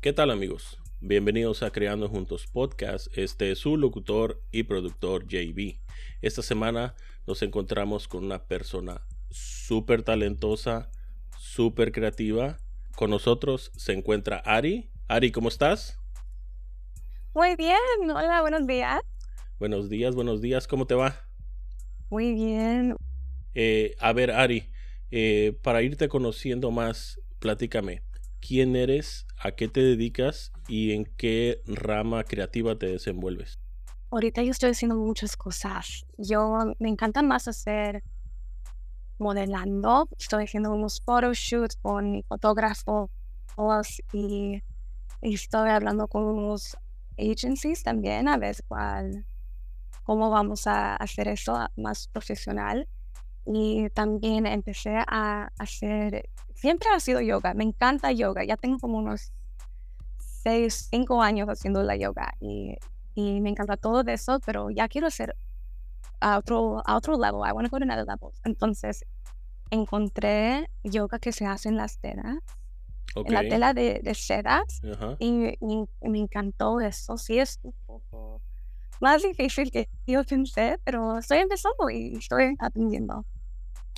¿Qué tal amigos? Bienvenidos a Creando Juntos Podcast. Este es su locutor y productor JB. Esta semana nos encontramos con una persona súper talentosa, súper creativa. Con nosotros se encuentra Ari. Ari, ¿cómo estás? Muy bien, hola, buenos días. Buenos días, buenos días, ¿cómo te va? Muy bien. Eh, a ver, Ari, eh, para irte conociendo más, platícame, ¿quién eres, a qué te dedicas y en qué rama creativa te desenvuelves? Ahorita yo estoy haciendo muchas cosas. Yo me encanta más hacer modelando. Estoy haciendo unos photoshoots con fotógrafos y, y estoy hablando con unos agencies también a ver cuál, cómo vamos a hacer eso más profesional. Y también empecé a hacer, siempre ha sido yoga, me encanta yoga, ya tengo como unos seis, cinco años haciendo la yoga y, y me encanta todo de eso, pero ya quiero hacer a otro, a otro level, I want to go to another level. Entonces encontré yoga que se hace en las telas en la tela de, de sedas y, me encantó eso. Sí, es un poco más difícil que yo pensé, pero estoy empezando y estoy aprendiendo.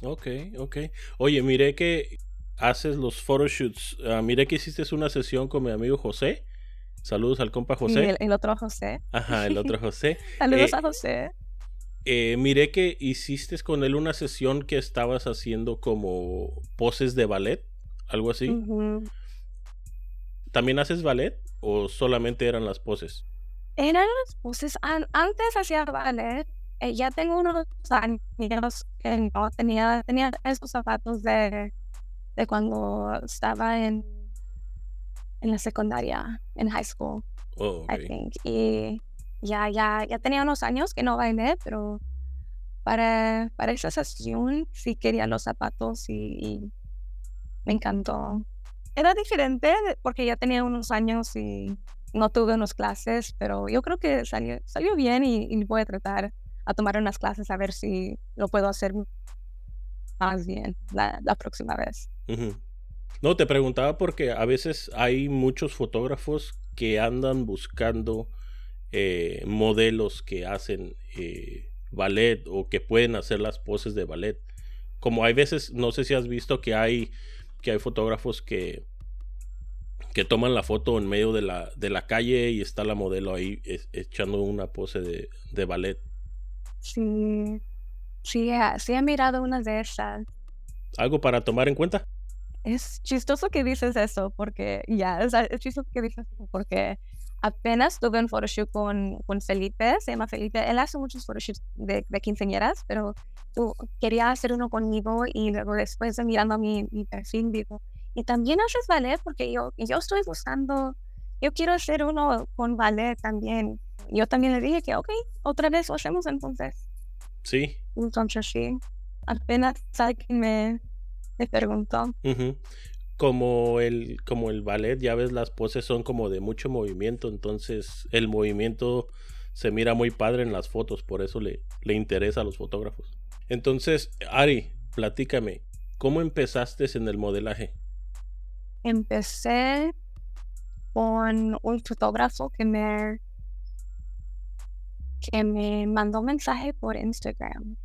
Ok, ok. Oye, miré que haces los photoshoots. Uh, miré que hiciste una sesión con mi amigo José. Saludos al compa José. el, otro José. Ajá, el otro José. Saludos eh, a José. Eh, miré que hiciste con él una sesión que estabas haciendo como poses de ballet algo así. ¿También haces ballet o solamente eran las poses? Eran las poses. antes hacía ballet. Eh, ya tengo unos años que no tenía, tenía esos zapatos de, de cuando estaba en, en la secundaria, en high school. Oh, I think. Y ya, ya, ya tenía unos años que no bailé, pero para, para esa sesión sí quería los zapatos y me encantó. Era diferente porque ya tenía unos años y no tuve unas clases, pero yo creo que salió, salió bien y, voy a tratar a tomar unas clases a ver si lo puedo hacer más bien la, próxima vez. No, te preguntaba porque a veces hay muchos fotógrafos que andan buscando eh, modelos que hacen eh, ballet o que pueden hacer las poses de ballet. Como hay veces, no sé si has visto que hay que hay fotógrafos que, que toman la foto en medio de la, de la calle y está la modelo ahí echando una pose de, de, ballet. Sí, sí, sí he mirado una de esas. ¿Algo para tomar en cuenta? Es chistoso que dices eso, porque ya, es chistoso que dices eso, porque apenas tuve un photoshoot con, con Felipe, se llama Felipe, él hace muchos photoshoots de, de quinceañeras, pero quería hacer uno conmigo y luego después de mirando mi, mi perfil digo, y también haces ballet porque yo, yo estoy buscando, yo quiero hacer uno con ballet también. Yo también le dije que, ok, otra vez lo hacemos entonces. Sí. Entonces sí, apenas alguien me, me preguntó. Como el, como el ballet, ya ves, las poses son como de mucho movimiento, entonces el movimiento se mira muy padre en las fotos, por eso le, le interesa a los fotógrafos. Entonces, Ari, platícame, ¿cómo empezaste en el modelaje? Empecé con un fotógrafo que me que me mandó un mensaje por Instagram.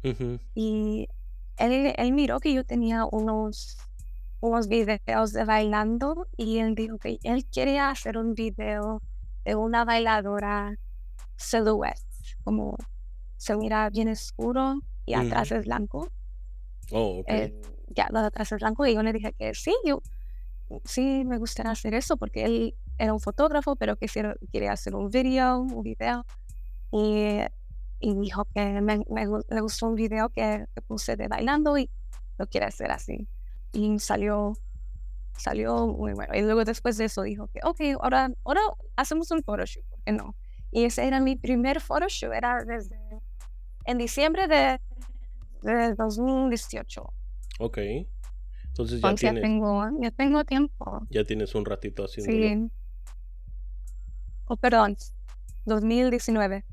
Y él, él, miró que yo tenía unos unos videos de bailando y él dijo que él quería hacer un video de una bailadora silhouette como se mira bien oscuro y atrás es blanco. Oh, eh, ya, lo de atrás es blanco y yo le dije que sí, yo sí me gustaría hacer eso porque él era un fotógrafo, pero que quería hacer un video, un video. Y, y dijo que me, me, gustó un video que, puse de bailando y lo quiere hacer así. Y salió, salió muy bueno. Y luego después de eso dijo que, ok, ahora, ahora hacemos un photoshoot, ¿por qué no? Y ese era mi primer photoshoot, era desde en diciembre de, de 2018. Ok. Entonces ya tienes... Ya tengo, ya tengo tiempo. Ya tienes un ratito haciéndolo. Sí. Oh, perdón. 2019.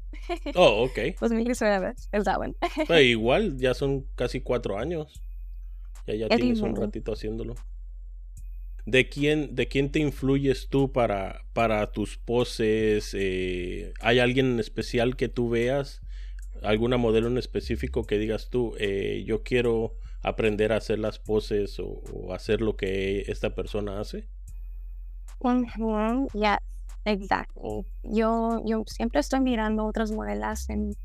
Oh, ok. 2019, el Darwin. igual, ya son casi cuatro años. Ya, ya tienes un ratito haciéndolo. ¿De quién, ¿De quién te influyes tú para, para tus poses? Eh, ¿Hay alguien en especial que tú veas? ¿Alguna modelo en específico que digas tú, eh, yo quiero aprender a hacer las poses o, hacer lo que esta persona hace? Ya, exacto. Yo, yo siempre estoy mirando otras modelas en,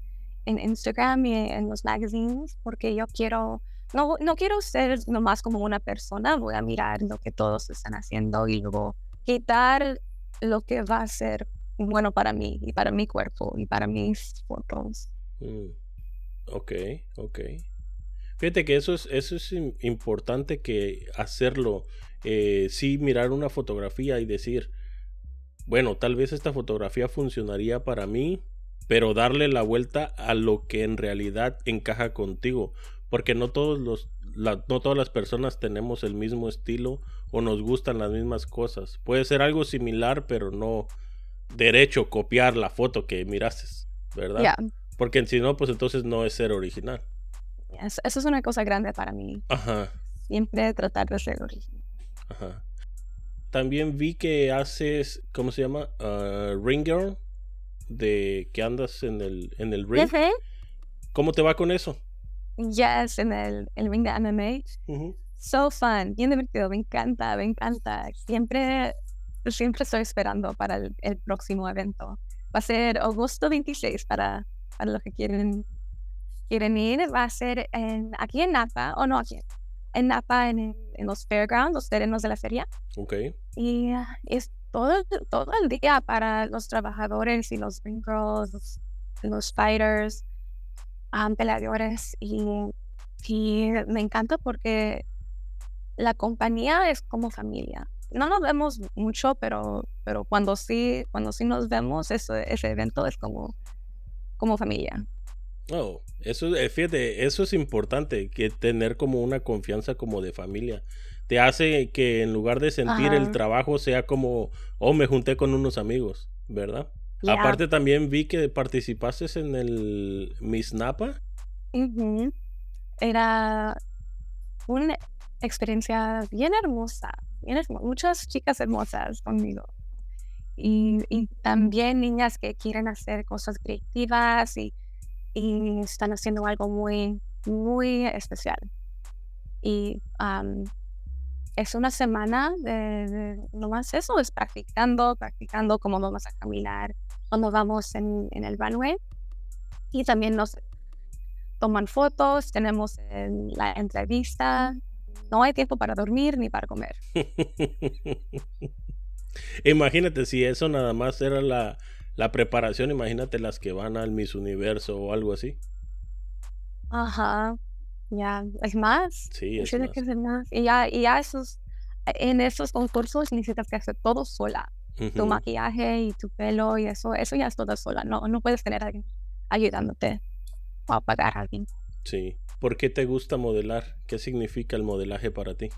en Instagram y en los magazines porque yo quiero no, no quiero ser nomás como una persona, voy a mirar lo que todos están haciendo y luego quitar lo que va a ser bueno para mí y para mi cuerpo y para mis fotos. Mm. Ok, ok. Fíjate que eso es, eso es importante que hacerlo. Eh, sí, mirar una fotografía y decir, bueno, tal vez esta fotografía funcionaría para mí, pero darle la vuelta a lo que en realidad encaja contigo porque no todos los no todas las personas tenemos el mismo estilo o nos gustan las mismas cosas. Puede ser algo similar, pero no derecho copiar la foto que miraste, ¿verdad? Porque si no, pues entonces no es ser original. Eso es una cosa grande para mí. Ajá. Siempre tratar de ser original. Ajá. También vi que haces, ¿cómo se llama? Uh, ring girl, de que andas en el, en el ring. ¿Cómo te va con eso? Yes, en el, el ring de MMA. So fun, bien divertido, me encanta, me encanta. Siempre, siempre estoy esperando para el, próximo evento. Va a ser agosto 26 para, para los que quieren, quieren ir. Va a ser en, aquí en Napa, o no aquí, en Napa, en, en los fairgrounds, los terrenos de la feria. Ok. Y es todo, todo el día para los trabajadores y los ring girls, los, los fighters peleadores y, y me encanta porque la compañía es como familia. No nos vemos mucho, pero, pero cuando sí, cuando sí nos vemos, ese, ese evento es como, como familia. Oh, eso, eh, fíjate, eso es importante, que tener como una confianza como de familia. Te hace que en lugar de sentir el trabajo sea como, oh, me junté con unos amigos, ¿verdad? Aparte también vi que participaste en el Miss Napa. Era una experiencia bien hermosa, bien muchas chicas hermosas conmigo. Y, también niñas que quieren hacer cosas creativas y, están haciendo algo muy, muy especial. Y es una semana de, de, nomás eso, es practicando, practicando cómo vamos a caminar, cuando vamos en, en el runway. Y también nos toman fotos, tenemos la entrevista. No hay tiempo para dormir ni para comer. imagínate si eso nada más era la, la preparación, imagínate las que van al Miss Universo o algo así. Ajá, ya, es más. Sí, es más. Y ya, y ya esos, en esos concursos necesitas que hacer todo sola tu maquillaje y tu pelo y eso, eso ya es todo sola. No, no puedes tener a alguien ayudándote o pagar a alguien. Sí. ¿Por qué te gusta modelar? ¿Qué significa el modelaje para ti?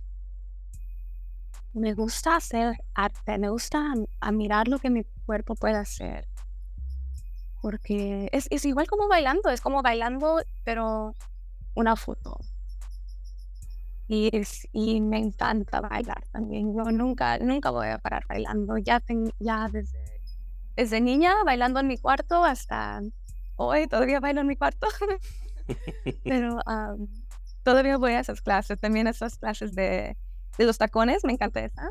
Me gusta hacer arte, me gusta admirar lo que mi cuerpo puede hacer. Porque es, es igual como bailando, es como bailando, pero una foto. Y, y me encanta bailar también. Yo nunca, nunca voy a parar bailando. Ya, ya desde, desde niña bailando en mi cuarto hasta hoy todavía bailo en mi cuarto. Pero todavía voy a esas clases. También esas clases de, de los tacones, me encanta esa.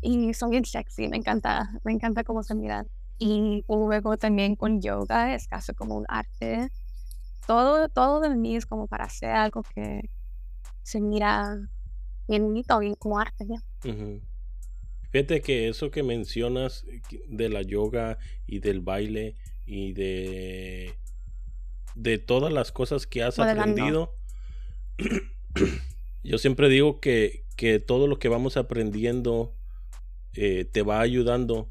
Y son bien sexy, me encanta, me encanta cómo se miran. Y luego también con yoga es casi como un arte. Todo, todo de mí es como para hacer algo que, se mira bien bonito, bien como arte. Fíjate que eso que mencionas eh, de la yoga y del baile y de de todas las cosas que has aprendido, yo siempre digo que, que, todo lo que vamos aprendiendo eh, te va ayudando.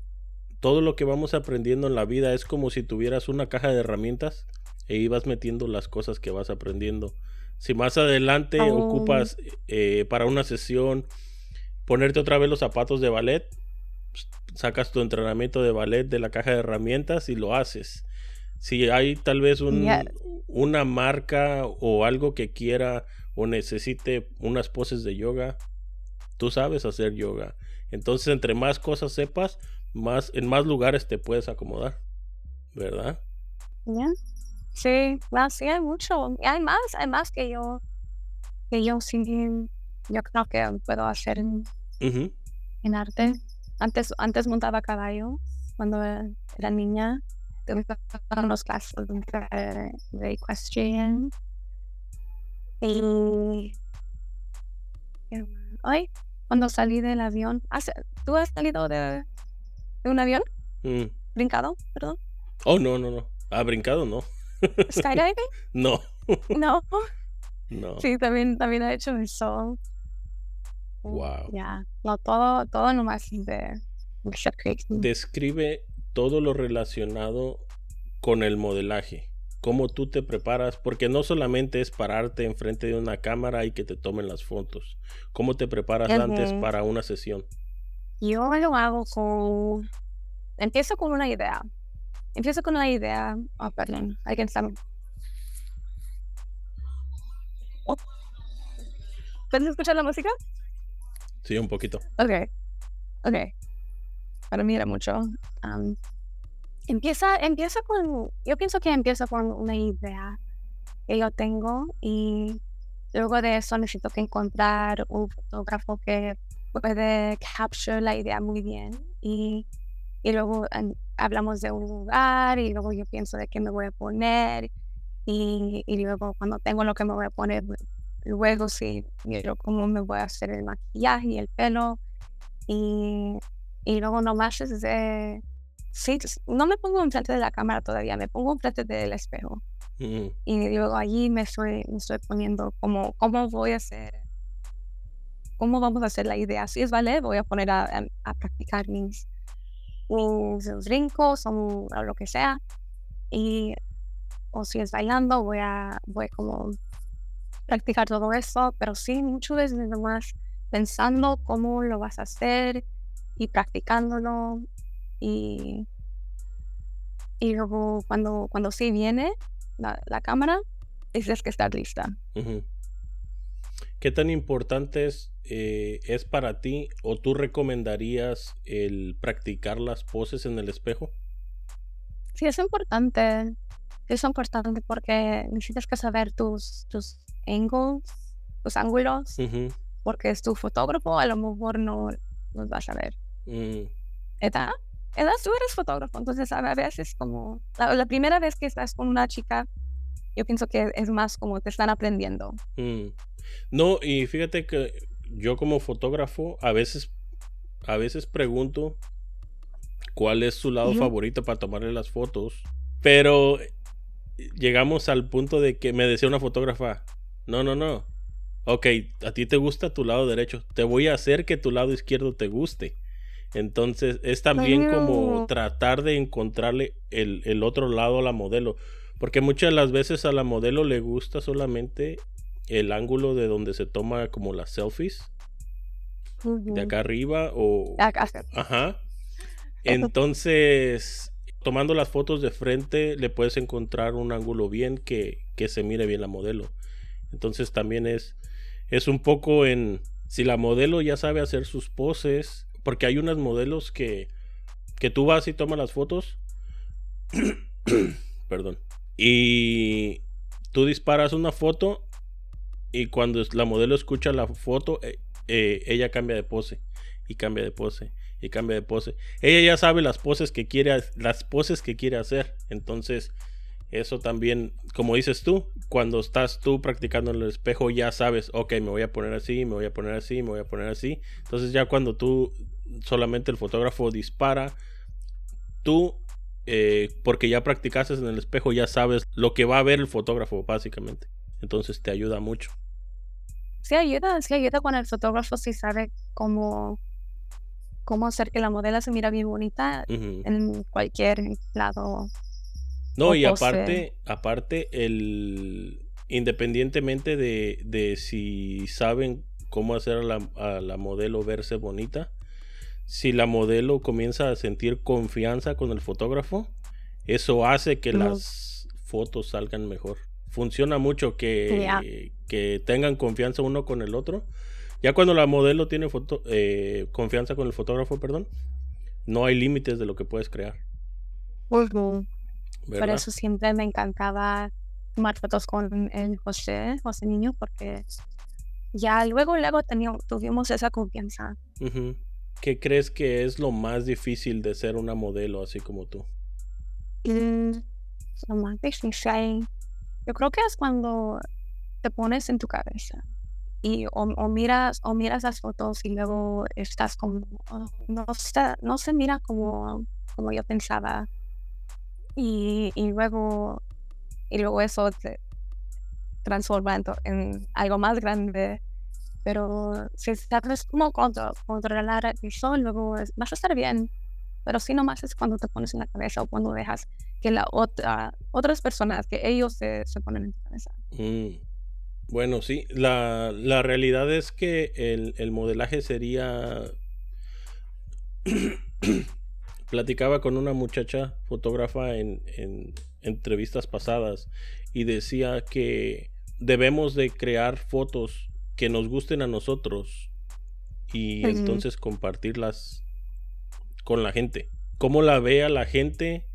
Todo lo que vamos aprendiendo en la vida es como si tuvieras una caja de herramientas e ibas metiendo las cosas que vas aprendiendo. Si más adelante oh. ocupas eh, para una sesión ponerte otra vez los zapatos de ballet, pues, sacas tu entrenamiento de ballet de la caja de herramientas y lo haces. Si hay tal vez un, una marca o algo que quiera o necesite unas poses de yoga, tú sabes hacer yoga. Entonces, entre más cosas sepas, más en más lugares te puedes acomodar, ¿verdad? Ya. Sí, sí, hay mucho. Hay más, hay más que yo, que yo sí, yo creo que puedo hacer en, en arte. Antes, antes montaba caballo cuando era niña. Tuve unos clases de, de equestrian. Y hoy, cuando salí del avión, ¿tú has salido de, de un avión? Mm. ¿Brincado? Perdón. Oh, no, no, no. Ah, brincado, no. ¿Skydiving? no. no. No. Sí, también, también he hecho eso. Wow. Ya, no, todo, todo nomás de, Describe todo lo relacionado con el modelaje. Cómo tú te preparas, porque no solamente es pararte enfrente de una cámara y que te tomen las fotos. ¿Cómo te preparas antes para una sesión? Yo lo hago con. Empiezo con una idea. Empiezo con una idea. Oh, perdón, alguien está. Oh. ¿Puedes escuchar la música? Sí, un poquito. Ok. Ok. Para mí era mucho. empieza, empieza con. Yo pienso que empieza con una idea que yo tengo y luego de eso necesito que encontrar un fotógrafo que puede capture la idea muy bien y, y luego hablamos de un lugar y luego yo pienso de qué me voy a poner y, y luego cuando tengo lo que me voy a poner luego sí miro cómo me voy a hacer el maquillaje y el pelo y, y luego nomás es de sí no me pongo enfrente de la cámara todavía me pongo enfrente del espejo mm. y luego allí me estoy me estoy poniendo como cómo voy a hacer cómo vamos a hacer la idea. Si es ballet, voy a poner a, a, practicar mis, mis brincos o, lo que sea. Y, o si es bailando, voy a, voy como practicar todo eso. Pero sí, muchas veces nomás pensando cómo lo vas a hacer y practicándolo. Y, y luego cuando, cuando sí viene la, la cámara, dices que está lista. ¿Qué tan importante es, eh, es para ti o tú recomendarías el practicar las poses en el espejo? Sí, es importante. Es importante porque necesitas que saber tus, tus angles, tus ángulos, porque es tu fotógrafo, a lo mejor no los vas a ver. Mm. ¿Edad? Edad, tú eres fotógrafo, entonces a veces como la, primera vez que estás con una chica, yo pienso que es más como te están aprendiendo. Mm. No, y fíjate que yo como fotógrafo a veces, a veces pregunto cuál es su lado favorito para tomarle las fotos. Pero llegamos al punto de que me decía una fotógrafa, no, no, no. Ok, a ti te gusta tu lado derecho. Te voy a hacer que tu lado izquierdo te guste. Entonces es también como tratar de encontrarle el, el, otro lado a la modelo. Porque muchas de las veces a la modelo le gusta solamente el ángulo de donde se toma como las selfies. De acá arriba o... Ajá. Entonces, tomando las fotos de frente, le puedes encontrar un ángulo bien que, que se mire bien la modelo. Entonces también es, es un poco en... Si la modelo ya sabe hacer sus poses, porque hay unas modelos que, que tú vas y tomas las fotos. Perdón. Y tú disparas una foto y cuando la modelo escucha la foto, eh, eh, ella cambia de pose y cambia de pose y cambia de pose. Ella ya sabe las poses que quiere, las poses que quiere hacer. Entonces, eso también, como dices tú, cuando estás tú practicando en el espejo, ya sabes, ok, me voy a poner así, me voy a poner así, me voy a poner así. Entonces, ya cuando tú solamente el fotógrafo dispara, tú, eh, porque ya practicaste en el espejo, ya sabes lo que va a ver el fotógrafo, básicamente. Entonces, te ayuda mucho sí ayuda, sí ayuda cuando el fotógrafo sí sabe cómo, cómo hacer que la modelo se mira bien bonita en cualquier lado. No, y aparte, aparte, el independientemente de, de si saben cómo hacer a la, a la modelo verse bonita, si la modelo comienza a sentir confianza con el fotógrafo, eso hace que las fotos salgan mejor funciona mucho que, que tengan confianza uno con el otro. Ya cuando la modelo tiene foto, eh, confianza con el fotógrafo, perdón, no hay límites de lo que puedes crear. Por eso siempre me encantaba tomar fotos con el José, José Niño, porque ya luego, luego tuvimos esa confianza. ¿Qué crees que es lo más difícil de ser una modelo así como tú? Mm, lo más difícil, yo creo que es cuando te pones en tu cabeza y o, miras o miras las fotos y luego estás como oh, no, no se mira como como yo pensaba y, y luego y luego eso se transforma en, algo más grande. Pero si sabes cómo controlar eso luego vas a estar bien pero si nomás es cuando te pones en la cabeza o cuando dejas que la otra otras personas que ellos se, se ponen en tu cabeza mm. bueno sí la, la, realidad es que el, el modelaje sería platicaba con una muchacha fotógrafa en, entrevistas pasadas y decía que debemos de crear fotos que nos gusten a nosotros y entonces compartirlas con la gente. Cómo la vea la gente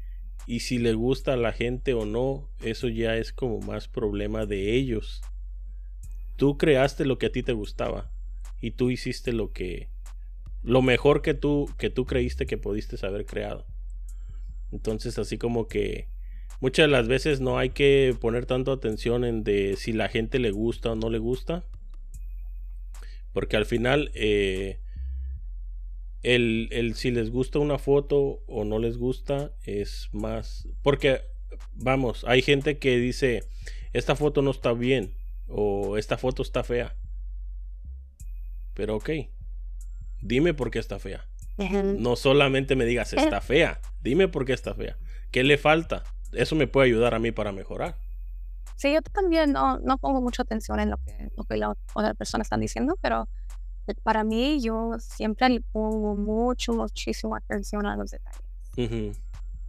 y si le gusta a la gente o no, eso ya es como más problema de ellos. Tú creaste lo que a ti te gustaba y tú hiciste lo que lo mejor que tú, que tú creíste que pudiste haber creado. Entonces, así como que muchas de las veces no hay que poner tanto atención en de si la gente le gusta o no le gusta. Porque al final, eh, el, el, si les gusta una foto o no les gusta es más... Porque, vamos, hay gente que dice, esta foto no está bien o esta foto está fea. Pero ok, dime por qué está fea. No solamente me digas está fea, dime por qué está fea. ¿Qué le falta? Eso me puede ayudar a mí para mejorar. Sí, yo también no, no pongo mucha atención en lo que, lo que la otra persona está diciendo, pero para mí yo siempre le pongo mucho, muchísima atención a los detalles.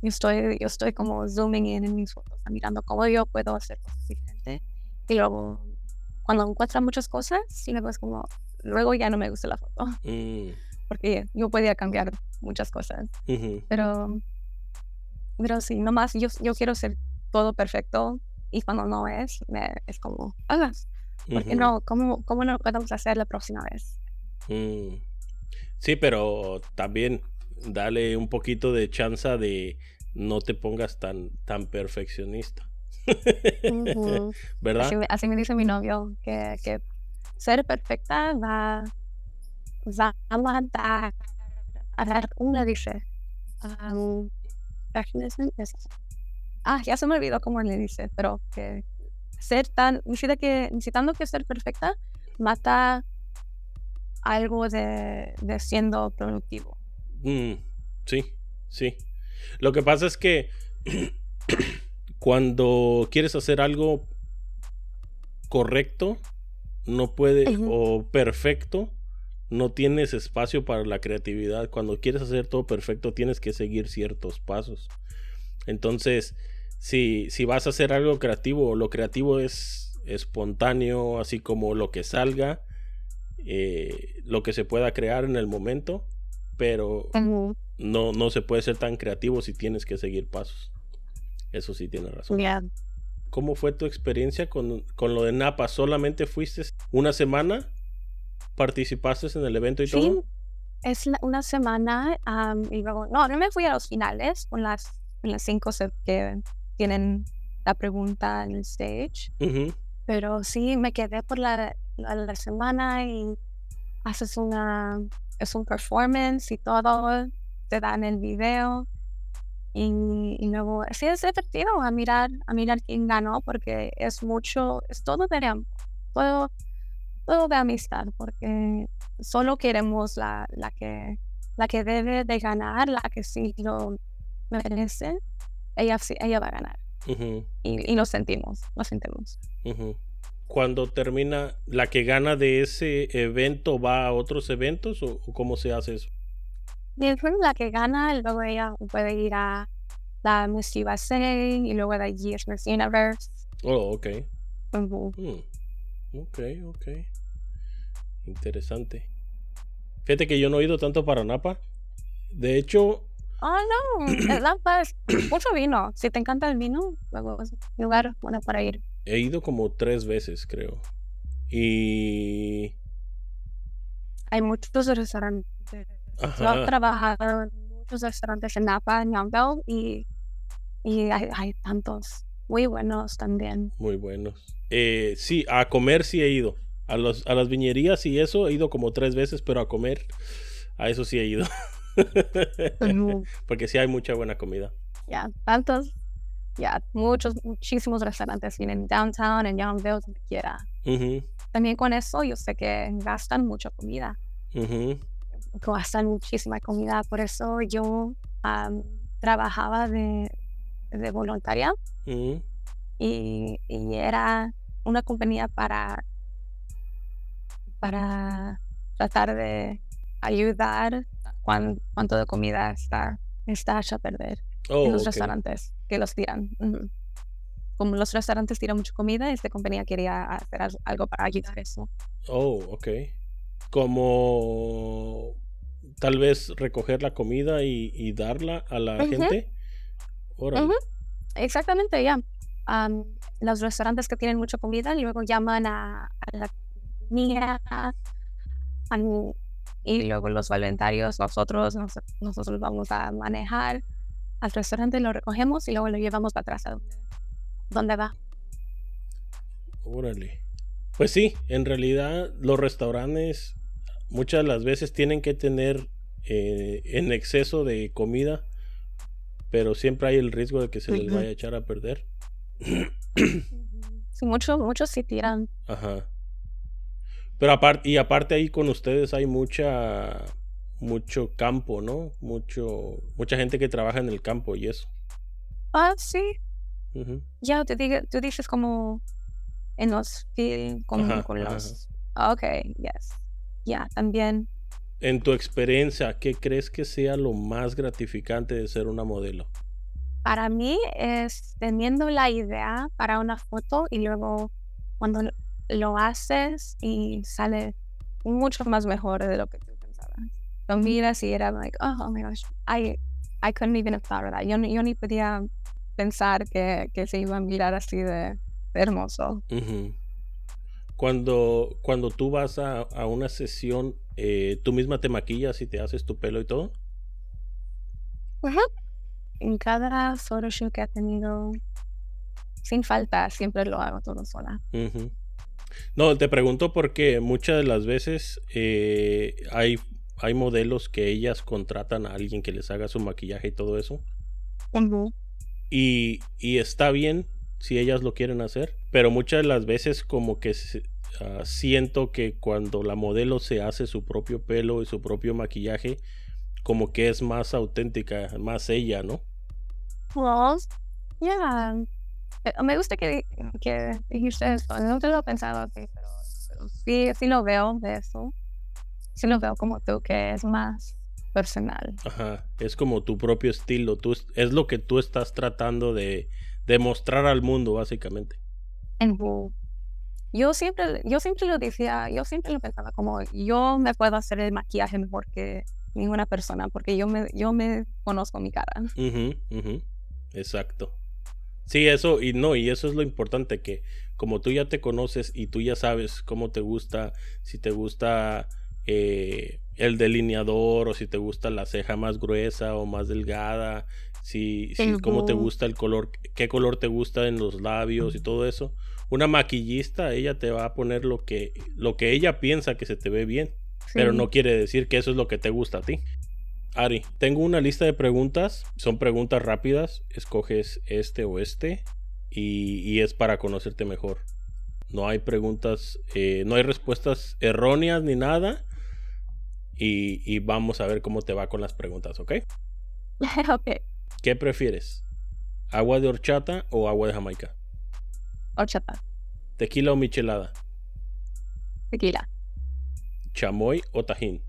Yo estoy, yo estoy como zooming in en mis fotos, mirando cómo yo puedo hacer cosas diferentes. Y luego, cuando encuentro muchas cosas, sí luego es como, luego ya no me gusta la foto. Mm. Porque yo podía cambiar muchas cosas. Pero, pero sí, nomás yo, yo quiero ser todo perfecto y cuando no es, me, es como, hagas. Porque no, ¿cómo, ¿cómo no lo podemos hacer la próxima vez? Mm. Sí, pero también dale un poquito de chance de no te pongas tan, tan perfeccionista. ¿Verdad? Así, me dice mi novio, que, que ser perfecta va, va a matar a dar una dice um, ah ya se me olvidó cómo le dice pero que ser tan necesita que necesitando que ser perfecta mata algo de, de siendo productivo mm, sí sí lo que pasa es que cuando quieres hacer algo correcto no puede, o perfecto, no tienes espacio para la creatividad. Cuando quieres hacer todo perfecto, tienes que seguir ciertos pasos. Entonces, si, si vas a hacer algo creativo, lo creativo es espontáneo, así como lo que salga, eh, lo que se pueda crear en el momento, pero no, no se puede ser tan creativo si tienes que seguir pasos. Eso sí tiene razón. ¿Cómo fue tu experiencia con, lo de Napa? ¿Solamente fuiste una semana? ¿Participaste en el evento y sí, todo? Es una semana y luego, no, no me fui a los finales, con las, las cinco que tienen la pregunta en el stage. Pero sí, me quedé por la, la, semana y haces una, es un performance y todo, te dan el video y, luego, sí es divertido a mirar, a mirar quién ganó, porque es mucho, es todo de todo, todo de amistad, porque solo queremos la, la, que, la que debe de ganar, la que sí lo merece, ella, ella va a ganar. y, y, lo sentimos, lo sentimos. Cuando termina, ¿la que gana de ese evento va a otros eventos o cómo se hace eso? después la que gana, luego ella puede ir a la Miss USA y luego de allí es Miss Universe. Oh, ok. Mm. Ok, ok. Interesante. Fíjate que yo no he ido tanto para Napa. De hecho. Oh, no. Napa es mucho vino. Si te encanta el vino, luego es un lugar bueno para ir. He ido como tres veces, creo. Y. Hay muchos restaurantes. Yo he trabajado en muchos restaurantes en Napa, en Youngville, y, y hay, hay tantos muy buenos también. Muy buenos. Eh, sí, a comer sí he ido. A, los, a las viñerías y eso he ido como tres veces, pero a comer, a eso sí he ido. Porque sí hay mucha buena comida. Ya, tantos, muchos, muchísimos restaurantes en downtown, en Youngville, donde quiera. También con eso yo sé que gastan mucha comida. Gastan muchísima comida, por eso yo trabajaba de, de voluntaria. Y, y, era una compañía para, para tratar de ayudar cuando, cuánto de comida está, está hecha a perder en los oh, restaurantes que los tiran. Como los restaurantes tiran mucha comida, esta compañía quería hacer algo para ayudar eso. Oh, ok. Como tal vez recoger la comida y, darla a la gente. Exactamente, ya los restaurantes que tienen mucha comida y luego llaman a, la niña y luego los voluntarios, nosotros, nosotros vamos a manejar al restaurante, lo recogemos y luego lo llevamos para atrás a donde, va. Órale. Pues sí, en realidad los restaurantes muchas de las veces tienen que tener eh, en exceso de comida, pero siempre hay el riesgo de que se les vaya a echar a perder. Sí, muchos, muchos sí tiran. Ajá. Pero aparte, y aparte ahí con ustedes hay mucha, mucho campo, ¿no? Mucho, mucha gente que trabaja en el campo y eso. Ah, sí. Ya, te digo, tú dices como en los film, con, con los... Ok, yes. Ya, también. En tu experiencia, ¿qué crees que sea lo más gratificante de ser una modelo? para mí es teniendo la idea para una foto y luego cuando lo haces y sale mucho más mejor de lo que. Lo miras y era like, oh, oh my gosh, I, I couldn't even have thought of that. Yo, yo ni podía pensar que, que, se iba a mirar así de, hermoso. Cuando, cuando tú vas a, a una sesión, eh, ¿tú misma te maquillas y te haces tu pelo y todo? Ajá en cada photoshoot que ha tenido, sin falta, siempre lo hago todo sola. No, te pregunto porque muchas de las veces eh, hay, hay modelos que ellas contratan a alguien que les haga su maquillaje y todo eso. y, y, está bien si ellas lo quieren hacer, pero muchas de las veces como que ah, siento que cuando la modelo se hace su propio pelo y su propio maquillaje, como que es más auténtica, más ella, ¿no? Well, yeah. Eh, me gusta que, que dijiste eso. No te lo he pensado así, pero, sí, sí lo veo de eso. Sí lo veo como tú, que es más personal. Ajá, es como tu propio estilo. Tú, es lo que tú estás tratando de demostrar al mundo, básicamente. Yo siempre, yo siempre lo decía, yo siempre lo pensaba como yo me puedo hacer el maquillaje mejor que ninguna persona porque yo me, yo me conozco mi cara. Exacto. Sí, eso, y no, y eso es lo importante, que como tú ya te conoces y tú ya sabes cómo te gusta, si te gusta eh, el delineador o si te gusta la ceja más gruesa o más delgada, si, si cómo te gusta el color, qué color te gusta en los labios y todo eso. Una maquillista, ella te va a poner lo que, lo que ella piensa que se te ve bien, pero no quiere decir que eso es lo que te gusta a ti. Ari, tengo una lista de preguntas. Son preguntas rápidas. Escoges este o este. Y, es para conocerte mejor. No hay preguntas, eh, no hay respuestas erróneas ni nada. Y, vamos a ver cómo te va con las preguntas, ¿ok? ok. ¿Qué prefieres? ¿Agua de horchata o agua de Jamaica? Horchata. ¿Tequila o michelada? Tequila. ¿Chamoy o tajín?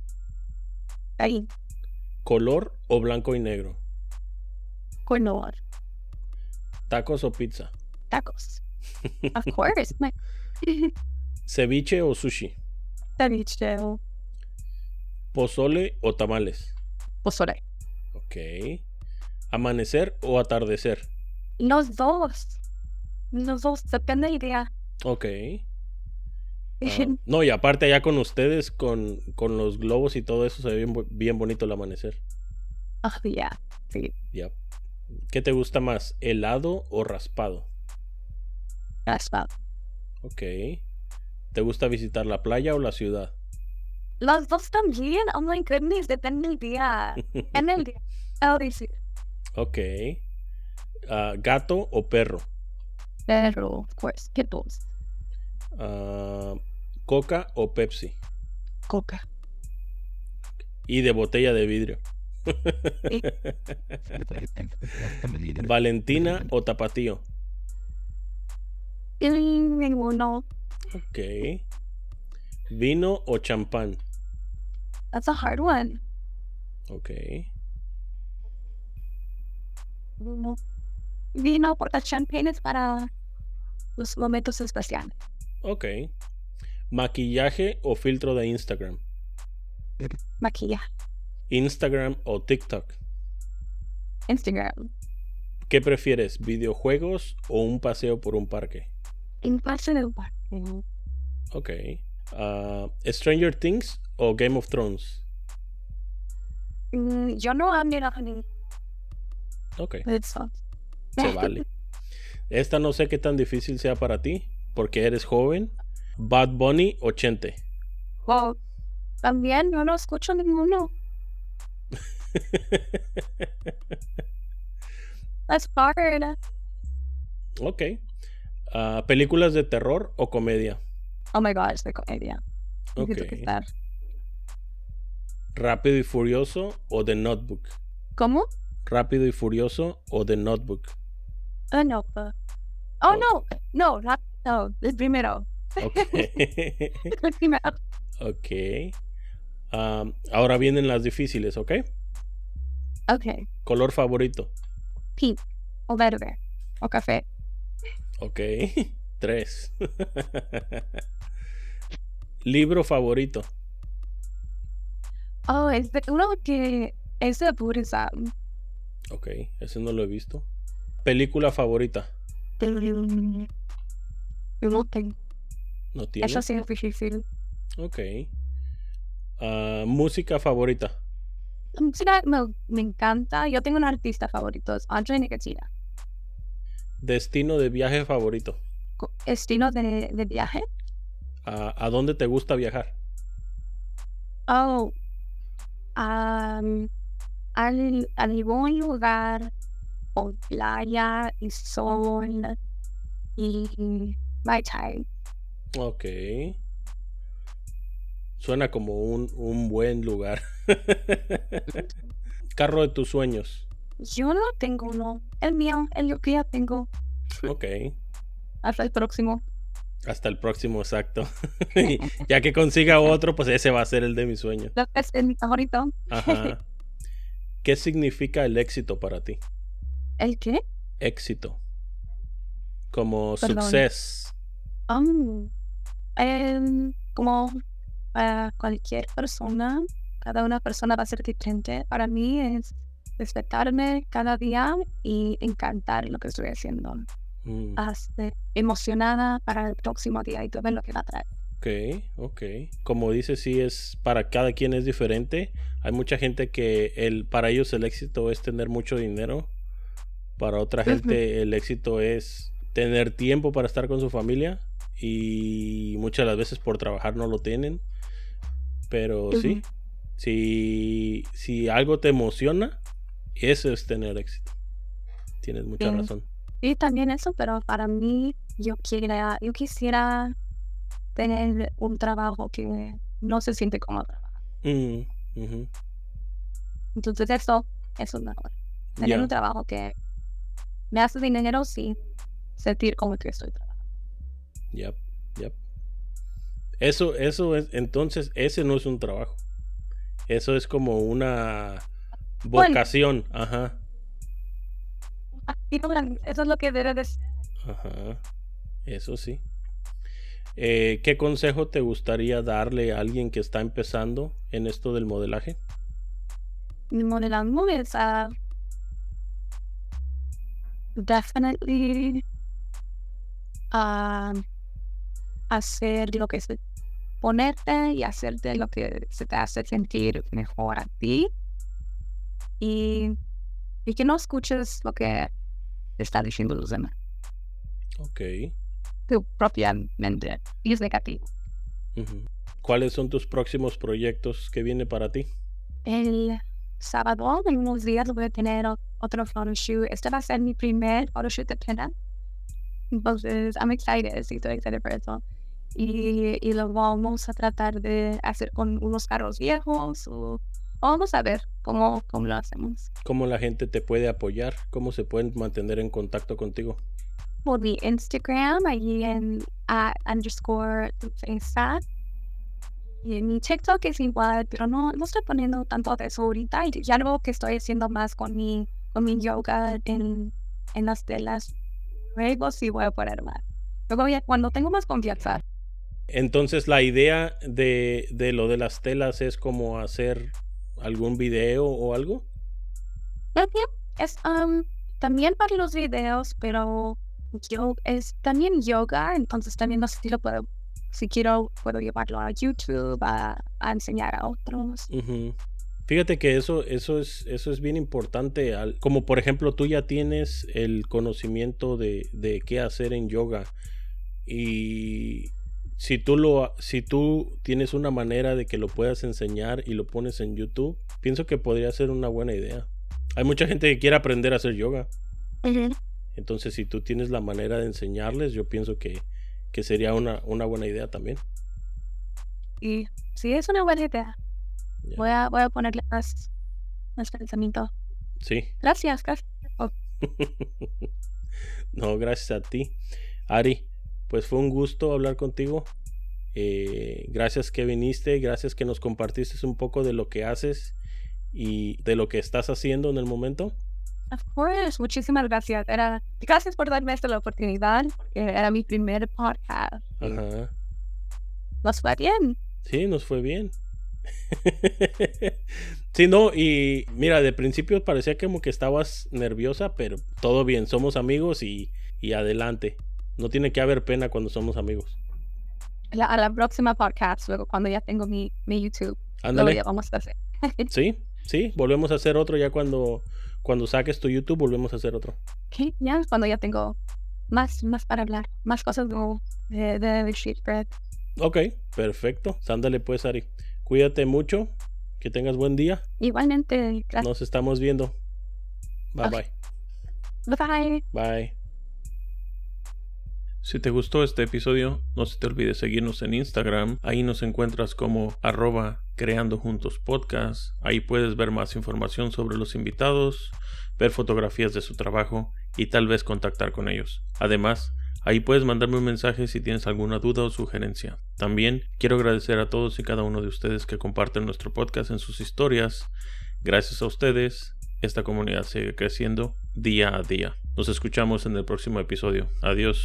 Tajín. ¿Color o blanco y negro? Color. ¿Tacos o pizza? Tacos. Of course. ¿Ceviche o sushi? Ceviche. ¿Pozole o tamales? Pozole. Ok. ¿Amanecer o atardecer? Los dos. Los dos, depende del día. Ok. Ah, no, y aparte allá con ustedes, con, con los globos y todo eso, se ve bien, bien bonito el amanecer. Oh, yeah. Sí. Ya. ¿Qué te gusta más, helado o raspado? Raspado. Ok. ¿Te gusta visitar la playa o la ciudad? Los dos también. Oh my goodness, depende del día. En el día. Oh, sí. ok. Ah, ¿Gato o perro? Pero, of course, ¿qué dos? Ah, ¿Coca o Pepsi? Coca. Y de botella de vidrio. ¿Valentina o Tapatío? Y ninguno. Ok. ¿Vino o champán? That's a hard one. Ok. Vino. Porque champagne es para los momentos especiales. Ok. ¿Maquillaje o filtro de Instagram? Maquillaje. Instagram o TikTok. Instagram. ¿Qué prefieres, videojuegos o un paseo por un parque? En parte del parque. Ok. Ah, ¿Stranger Things o Game of Thrones? Mm, Yo no hablo ni Ok, se vale. Esta no sé qué tan difícil sea para ti, porque eres joven. Bad Bunny o Chente. Wow. También no escucho ninguno. That's hard. ok. Ah, ¿Películas de terror o comedia? Oh my god, es de comedia. Ok. Necesito quitar. ¿Rápido y Furioso o The Notebook? ¿Cómo? ¿Rápido y Furioso o The Notebook? Uh, no. uh, Oh, no. No, no. El primero. Ok. El primero. ok. Am, ahora vienen las difíciles, ¿ok? Ok. Color favorito. Pink. O verde. O café. Ok. Tres. Libro favorito. Oh, es de uno que es de Buddhism. Ok, ese no lo he visto. Película favorita. No tengo. No tiene. Eso sí es difícil. Ok. Ah, música favorita. La música me, me encanta. Yo tengo un artista favorito, es Andre Nicotina. Destino de viaje favorito. Estilo de, de viaje. Ah, ¿A dónde te gusta viajar? Oh, um, al, al buen lugar con playa y sol y my time. Ok. Suena como un, un buen lugar. Carro de tus sueños. Yo no tengo uno. El mío, el que ya tengo. Ok. Hasta el próximo. Hasta el próximo, exacto. ya que consiga otro, pues ese va a ser el de mi sueño. Es el favorito. Ajá. ¿Qué significa el éxito para ti? ¿El qué? Éxito. Como success. Um, em, como para cualquier persona, cada una persona va a ser diferente. Para mí es respetarme cada día y encantar lo que estoy haciendo. Mm, emocionada para el próximo día y todo lo que va a traer. Ok, ok. Como dice, sí es para cada quien es diferente. Hay mucha gente que el, para ellos el éxito es tener mucho dinero. Para otra gente el éxito es tener tiempo para estar con su familia. Y muchas de las veces por trabajar no lo tienen. Pero sí, Ujú. si, si algo te emociona, eso es tener éxito. Tienes mucha Sí. razón. Y también eso, pero para mí yo quisiera, yo quisiera tener un trabajo que no se siente como trabajo. Mm. Entonces eso, eso es mejor. Tener un trabajo que me hace dinero sin sentir como que estoy trabajando. Yep, yep. Eso, eso es, entonces, ese no es un trabajo. Eso es como una Bueno. vocación, ajá, Ah, Eso es lo que debe de ser. ajá. Eso sí. Eh, ¿Qué consejo te gustaría darle a alguien que está empezando en esto del modelaje? El modelando es uh, definitely uh, hacer lo que es ponerte y hacerte lo que se te hace sentir mejor a ti y, y que no escuches lo que está diciendo los demás. Ok. Tu propia mente y es negativo. ¿Cuáles son tus próximos proyectos que viene para ti? El sábado, en unos días, voy a tener otro photoshoot. Este va a ser mi primer photoshoot de pena. Entonces, I'm excited, sí, estoy excited por eso. Y, y, lo vamos a tratar de hacer con unos carros viejos o, vamos a ver cómo, cómo lo hacemos. ¿Cómo la gente te puede apoyar? ¿Cómo se pueden mantener en contacto contigo? Por mi Instagram, allí en at underscore Facebook. Y mi TikTok es igual, pero no, no estoy poniendo tanto de eso ahorita. Y ya luego que estoy haciendo más con mi, con mi yoga en, en las telas, luego sí voy a poner más. Luego ya, cuando tengo más confianza. Entonces la idea de, de lo de las telas es como hacer algún video o algo. Es um, también para los videos, pero yo es también yoga, entonces también no sé si lo puedo, si quiero puedo llevarlo a YouTube a, a enseñar a otros. Fíjate que eso, eso es, eso es bien importante. como por ejemplo, tú ya tienes el conocimiento de, de qué hacer en yoga. Y si tú lo si tú tienes una manera de que lo puedas enseñar y lo pones en YouTube, pienso que podría ser una buena idea. Hay mucha gente que quiere aprender a hacer yoga. Entonces, si tú tienes la manera de enseñarles, yo pienso que, que sería una, una buena idea también. Y sí, es una buena idea. Voy, a, voy a ponerle más, más pensamiento. Sí. Gracias, gracias. no, gracias a ti. Ari, pues fue un gusto hablar contigo. Eh, gracias que viniste, gracias que nos compartiste un poco de lo que haces y de lo que estás haciendo en el momento. Of course, muchísimas gracias. Era, gracias por darme esta oportunidad. Era mi primer podcast. Ajá. Nos fue bien. Sí, nos fue bien. sí, no, y mira, de principio parecía como que estabas nerviosa, pero todo bien, somos amigos y, y adelante. No tiene que haber pena cuando somos amigos. a la próxima podcast, luego cuando ya tengo mi, mi YouTube. Ándale. vamos a hacer. sí, sí, volvemos a hacer otro ya cuando, cuando saques tu YouTube, volvemos a hacer otro. Ok, ya cuando ya tengo más, más para hablar, más cosas de, de, de Ok, perfecto. Ándale pues, Ari. Cuídate mucho. Que tengas buen día. Igualmente. Gracias. Nos estamos viendo. Bye bye. Bye. Bye. Si te gustó este episodio, no se te olvide seguirnos en Instagram. Ahí nos encuentras como arroba creando juntos podcast. Ahí puedes ver más información sobre los invitados, ver fotografías de su trabajo y tal vez contactar con ellos. Además, Ahí puedes mandarme un mensaje si tienes alguna duda o sugerencia. También quiero agradecer a todos y cada uno de ustedes que comparten nuestro podcast en sus historias. Gracias a ustedes, esta comunidad sigue creciendo día a día. Nos escuchamos en el próximo episodio. Adiós.